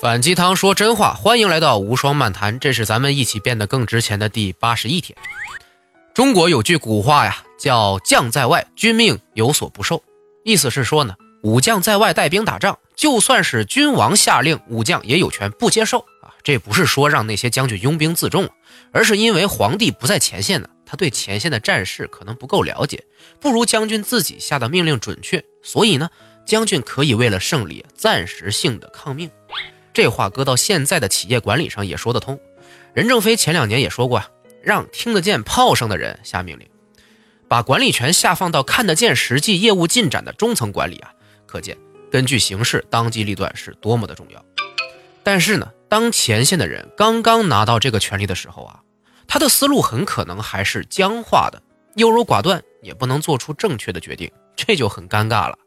反鸡汤说真话，欢迎来到无双漫谈，这是咱们一起变得更值钱的第八十一天。中国有句古话呀，叫“将在外，军命有所不受”，意思是说呢，武将在外带兵打仗，就算是君王下令，武将也有权不接受啊。这不是说让那些将军拥兵自重，而是因为皇帝不在前线呢，他对前线的战事可能不够了解，不如将军自己下的命令准确，所以呢，将军可以为了胜利暂时性的抗命。这话搁到现在的企业管理上也说得通。任正非前两年也说过啊，让听得见炮声的人下命令，把管理权下放到看得见实际业务进展的中层管理啊，可见根据形势当机立断是多么的重要。但是呢，当前线的人刚刚拿到这个权利的时候啊，他的思路很可能还是僵化的，优柔寡断，也不能做出正确的决定，这就很尴尬了。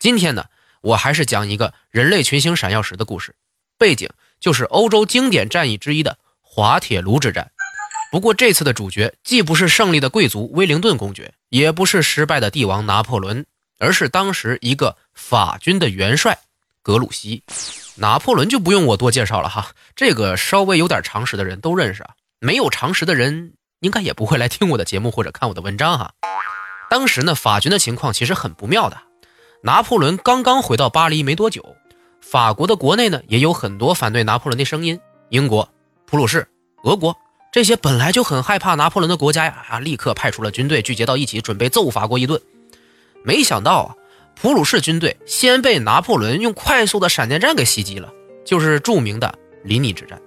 今天呢，我还是讲一个人类群星闪耀时的故事。背景就是欧洲经典战役之一的滑铁卢之战，不过这次的主角既不是胜利的贵族威灵顿公爵，也不是失败的帝王拿破仑，而是当时一个法军的元帅格鲁希。拿破仑就不用我多介绍了哈，这个稍微有点常识的人都认识啊，没有常识的人应该也不会来听我的节目或者看我的文章哈。当时呢，法军的情况其实很不妙的，拿破仑刚刚回到巴黎没多久。法国的国内呢，也有很多反对拿破仑的声音。英国、普鲁士、俄国这些本来就很害怕拿破仑的国家呀，啊，立刻派出了军队聚集到一起，准备揍法国一顿。没想到啊，普鲁士军队先被拿破仑用快速的闪电战给袭击了，就是著名的林尼之战。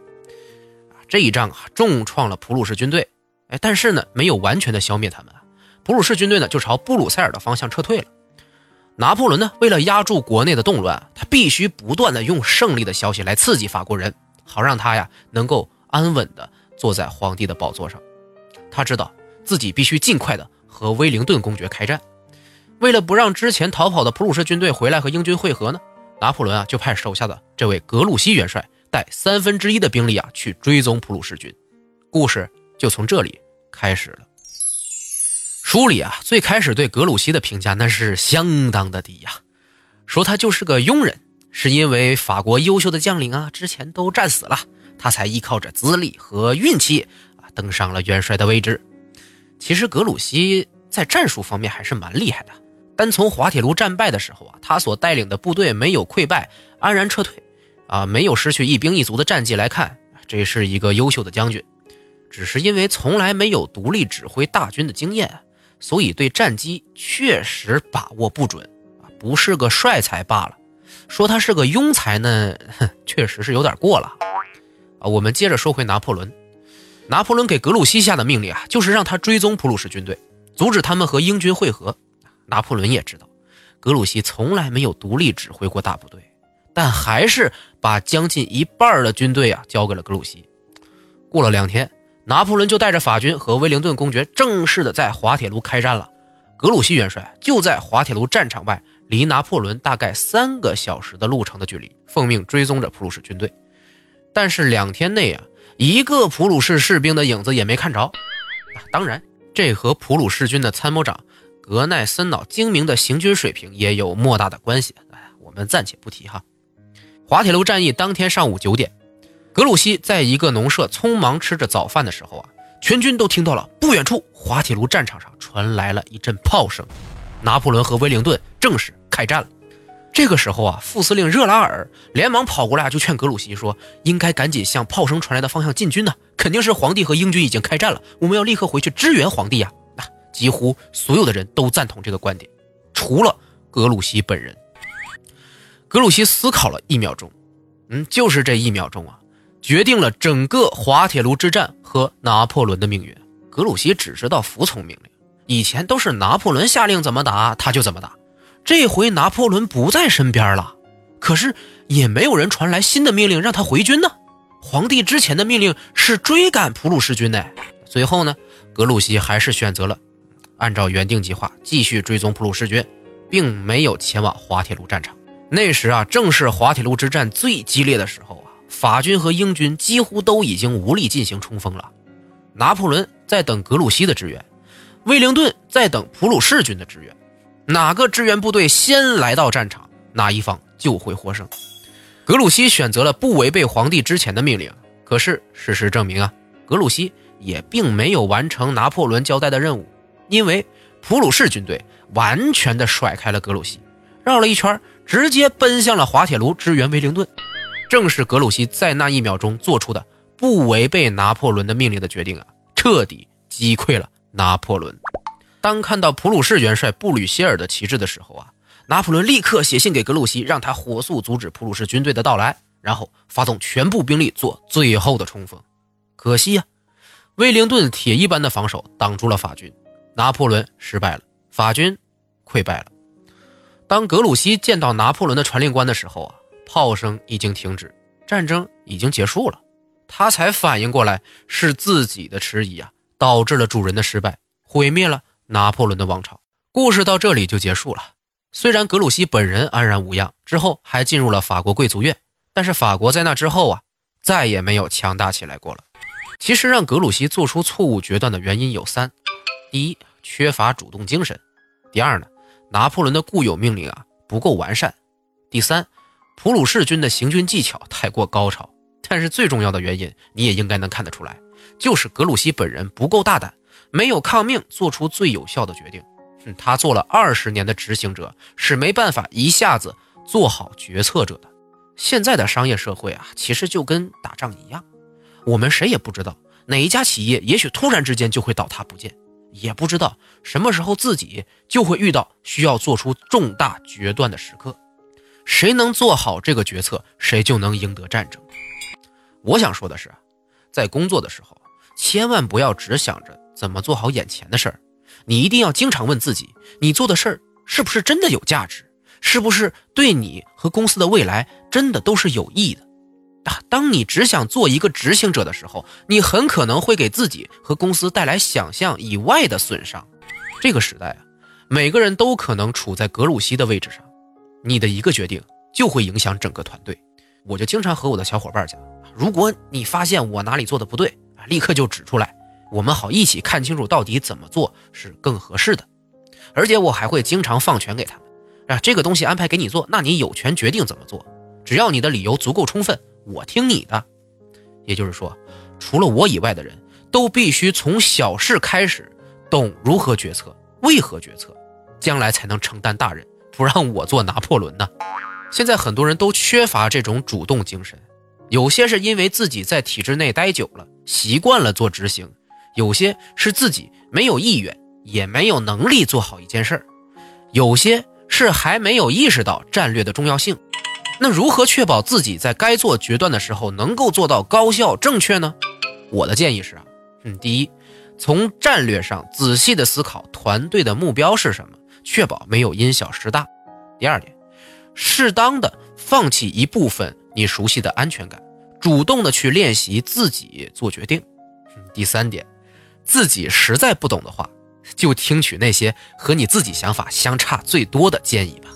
这一仗啊，重创了普鲁士军队。哎，但是呢，没有完全的消灭他们。普鲁士军队呢，就朝布鲁塞尔的方向撤退了。拿破仑呢，为了压住国内的动乱，他必须不断的用胜利的消息来刺激法国人，好让他呀能够安稳的坐在皇帝的宝座上。他知道自己必须尽快的和威灵顿公爵开战。为了不让之前逃跑的普鲁士军队回来和英军会合呢，拿破仑啊就派手下的这位格鲁希元帅带三分之一的兵力啊去追踪普鲁士军。故事就从这里开始了。书里啊，最开始对格鲁希的评价那是相当的低呀，说他就是个庸人，是因为法国优秀的将领啊之前都战死了，他才依靠着资历和运气啊登上了元帅的位置。其实格鲁希在战术方面还是蛮厉害的，单从滑铁卢战败的时候啊，他所带领的部队没有溃败，安然撤退，啊，没有失去一兵一卒的战绩来看，这是一个优秀的将军。只是因为从来没有独立指挥大军的经验。所以对战机确实把握不准啊，不是个帅才罢了。说他是个庸才呢，确实是有点过了啊。我们接着说回拿破仑，拿破仑给格鲁希下的命令啊，就是让他追踪普鲁士军队，阻止他们和英军会合。拿破仑也知道，格鲁希从来没有独立指挥过大部队，但还是把将近一半的军队啊交给了格鲁希。过了两天。拿破仑就带着法军和威灵顿公爵正式的在滑铁卢开战了。格鲁希元帅就在滑铁卢战场外，离拿破仑大概三个小时的路程的距离，奉命追踪着普鲁士军队。但是两天内啊，一个普鲁士士兵的影子也没看着。当然，这和普鲁士军的参谋长格奈森瑙精明的行军水平也有莫大的关系。哎，我们暂且不提哈。滑铁卢战役当天上午九点。格鲁希在一个农舍匆忙吃着早饭的时候啊，全军都听到了不远处滑铁卢战场上传来了一阵炮声，拿破仑和威灵顿正式开战了。这个时候啊，副司令热拉尔连忙跑过来就劝格鲁希说：“应该赶紧向炮声传来的方向进军呢，肯定是皇帝和英军已经开战了，我们要立刻回去支援皇帝呀！”啊，几乎所有的人都赞同这个观点，除了格鲁希本人。格鲁希思考了一秒钟，嗯，就是这一秒钟啊。决定了整个滑铁卢之战和拿破仑的命运。格鲁希只知道服从命令，以前都是拿破仑下令怎么打他就怎么打。这回拿破仑不在身边了，可是也没有人传来新的命令让他回军呢。皇帝之前的命令是追赶普鲁士军呢。最后呢，格鲁希还是选择了按照原定计划继续追踪普鲁士军，并没有前往滑铁卢战场。那时啊，正是滑铁卢之战最激烈的时候啊。法军和英军几乎都已经无力进行冲锋了，拿破仑在等格鲁希的支援，威灵顿在等普鲁士军的支援，哪个支援部队先来到战场，哪一方就会获胜。格鲁希选择了不违背皇帝之前的命令。可是事实证明啊，格鲁希也并没有完成拿破仑交代的任务，因为普鲁士军队完全的甩开了格鲁希，绕了一圈，直接奔向了滑铁卢支援威灵顿。正是格鲁希在那一秒钟做出的不违背拿破仑的命令的决定啊，彻底击溃了拿破仑。当看到普鲁士元帅布吕歇尔的旗帜的时候啊，拿破仑立刻写信给格鲁希，让他火速阻止普鲁士军队的到来。然后发动全部兵力做最后的冲锋，可惜呀，威灵顿铁一般的防守挡住了法军，拿破仑失败了，法军溃败了。当格鲁希见到拿破仑的传令官的时候啊，炮声已经停止，战争已经结束了，他才反应过来是自己的迟疑啊，导致了主人的失败，毁灭了拿破仑的王朝。故事到这里就结束了。虽然格鲁希本人安然无恙，之后还进入了法国贵族院。但是法国在那之后啊，再也没有强大起来过了。其实让格鲁希做出错误决断的原因有三：第一，缺乏主动精神；第二呢，拿破仑的固有命令啊不够完善；第三，普鲁士军的行军技巧太过高超。但是最重要的原因，你也应该能看得出来，就是格鲁希本人不够大胆，没有抗命做出最有效的决定。他做了二十年的执行者，是没办法一下子做好决策者的。现在的商业社会啊，其实就跟打仗一样，我们谁也不知道哪一家企业也许突然之间就会倒塌不见，也不知道什么时候自己就会遇到需要做出重大决断的时刻。谁能做好这个决策，谁就能赢得战争。我想说的是，在工作的时候，千万不要只想着怎么做好眼前的事儿，你一定要经常问自己，你做的事儿是不是真的有价值。是不是对你和公司的未来真的都是有益的？啊，当你只想做一个执行者的时候，你很可能会给自己和公司带来想象以外的损伤。这个时代啊，每个人都可能处在格鲁希的位置上，你的一个决定就会影响整个团队。我就经常和我的小伙伴讲，如果你发现我哪里做的不对啊，立刻就指出来，我们好一起看清楚到底怎么做是更合适的。而且我还会经常放权给他们。啊，这个东西安排给你做，那你有权决定怎么做，只要你的理由足够充分，我听你的。也就是说，除了我以外的人都必须从小事开始，懂如何决策，为何决策，将来才能承担大任。不让我做拿破仑呢？现在很多人都缺乏这种主动精神，有些是因为自己在体制内待久了，习惯了做执行；有些是自己没有意愿，也没有能力做好一件事儿；有些。是还没有意识到战略的重要性，那如何确保自己在该做决断的时候能够做到高效正确呢？我的建议是啊，嗯，第一，从战略上仔细的思考团队的目标是什么，确保没有因小失大；第二点，适当的放弃一部分你熟悉的安全感，主动的去练习自己做决定；第三点，自己实在不懂的话。就听取那些和你自己想法相差最多的建议吧。